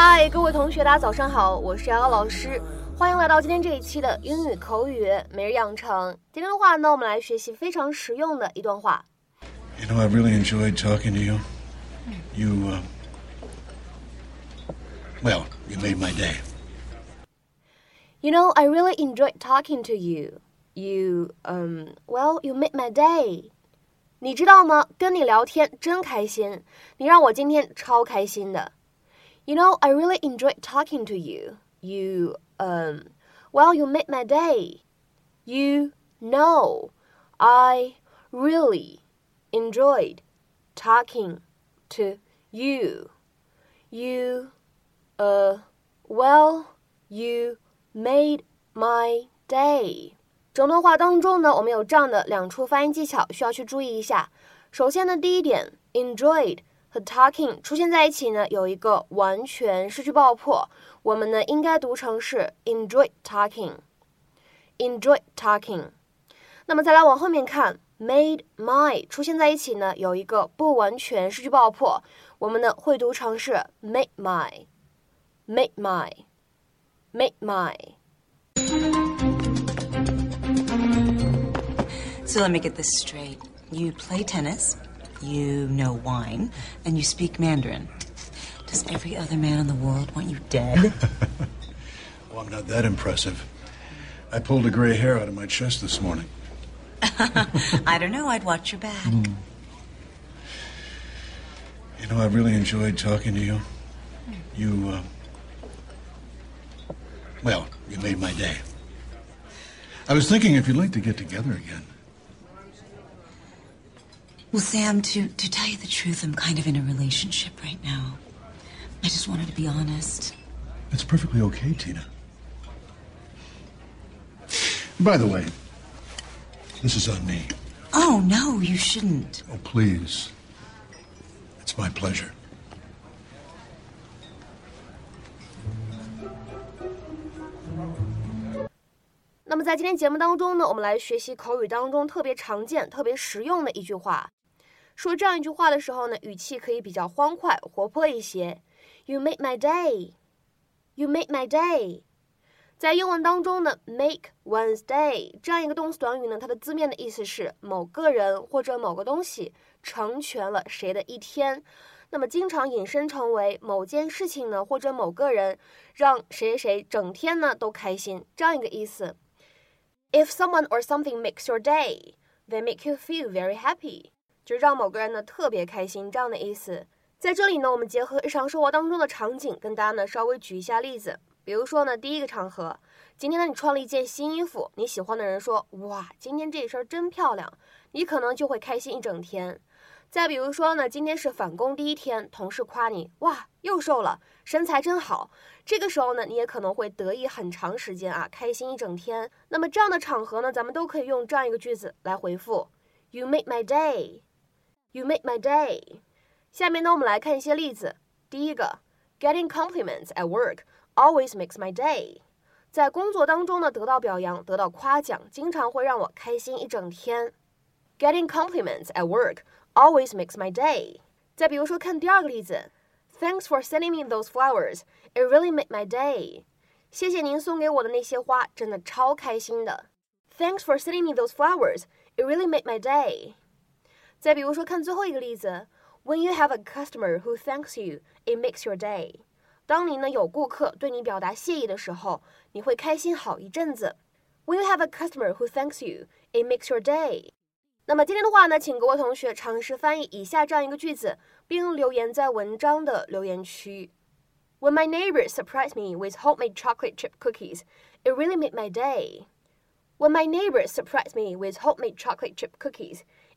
嗨，各位同学，大家早上好，我是瑶瑶老师，欢迎来到今天这一期的英语口语每日养成。今天的话呢，我们来学习非常实用的一段话。You know, I really enjoyed talking to you. You, uh, well, you made my day. You know, I really enjoyed talking to you. You, um, well, you made my day. 你知道吗？跟你聊天真开心，你让我今天超开心的。You know, I really enjoyed talking to you. You, um, well, you made my day. You know, I really enjoyed talking to you. You, uh, well, you made my day. 整段话当中呢，我们有这样的两处发音技巧需要去注意一下。首先呢，第一点，enjoyed 和 talking 出现在一起呢，有一个完全失去爆破，我们呢应该读成是 enjoy talking，enjoy talking。那么再来往后面看，made my 出现在一起呢，有一个不完全失去爆破，我们呢会读成是 made my，made my，made my。So let me get this straight. You play tennis you know wine, and you speak Mandarin. Does every other man in the world want you dead? well, I'm not that impressive. I pulled a gray hair out of my chest this morning. I don't know. I'd watch your back. Mm. You know, I really enjoyed talking to you. You, uh, well, you made my day. I was thinking if you'd like to get together again. Well, Sam, to, to tell you the truth, I'm kind of in a relationship right now. I just wanted to be honest. It's perfectly okay, Tina. By the way, this is on me. Oh, no, you shouldn't. Oh, please. It's my pleasure. 说这样一句话的时候呢，语气可以比较欢快、活泼一些。You make my day. You make my day. 在英文当中呢，make one's day 这样一个动词短语呢，它的字面的意思是某个人或者某个东西成全了谁的一天。那么经常引申成为某件事情呢，或者某个人让谁谁整天呢都开心这样一个意思。If someone or something makes your day, they make you feel very happy. 就是让某个人呢特别开心这样的意思。在这里呢，我们结合日常生活当中的场景，跟大家呢稍微举一下例子。比如说呢，第一个场合，今天呢你穿了一件新衣服，你喜欢的人说：“哇，今天这一身真漂亮。”你可能就会开心一整天。再比如说呢，今天是返工第一天，同事夸你：“哇，又瘦了，身材真好。”这个时候呢，你也可能会得意很长时间啊，开心一整天。那么这样的场合呢，咱们都可以用这样一个句子来回复：“You make my day。” You make my day。下面呢，我们来看一些例子。第一个，Getting compliments at work always makes my day。在工作当中呢，得到表扬、得到夸奖，经常会让我开心一整天。Getting compliments at work always makes my day。再比如说，看第二个例子，Thanks for sending me those flowers. It really made my day。谢谢您送给我的那些花，真的超开心的。Thanks for sending me those flowers. It really made my day。 再比如说，看最后一个例子，When you have a customer who thanks you, it makes your day。当你呢有顾客对你表达谢意的时候，你会开心好一阵子。When you have a customer who thanks you, it makes your day。那么今天的话呢，请各位同学尝试翻译以下这样一个句子，并留言在文章的留言区。When my neighbors surprised me with homemade chocolate chip cookies, it really made my day. When my neighbors surprised me with homemade chocolate chip cookies,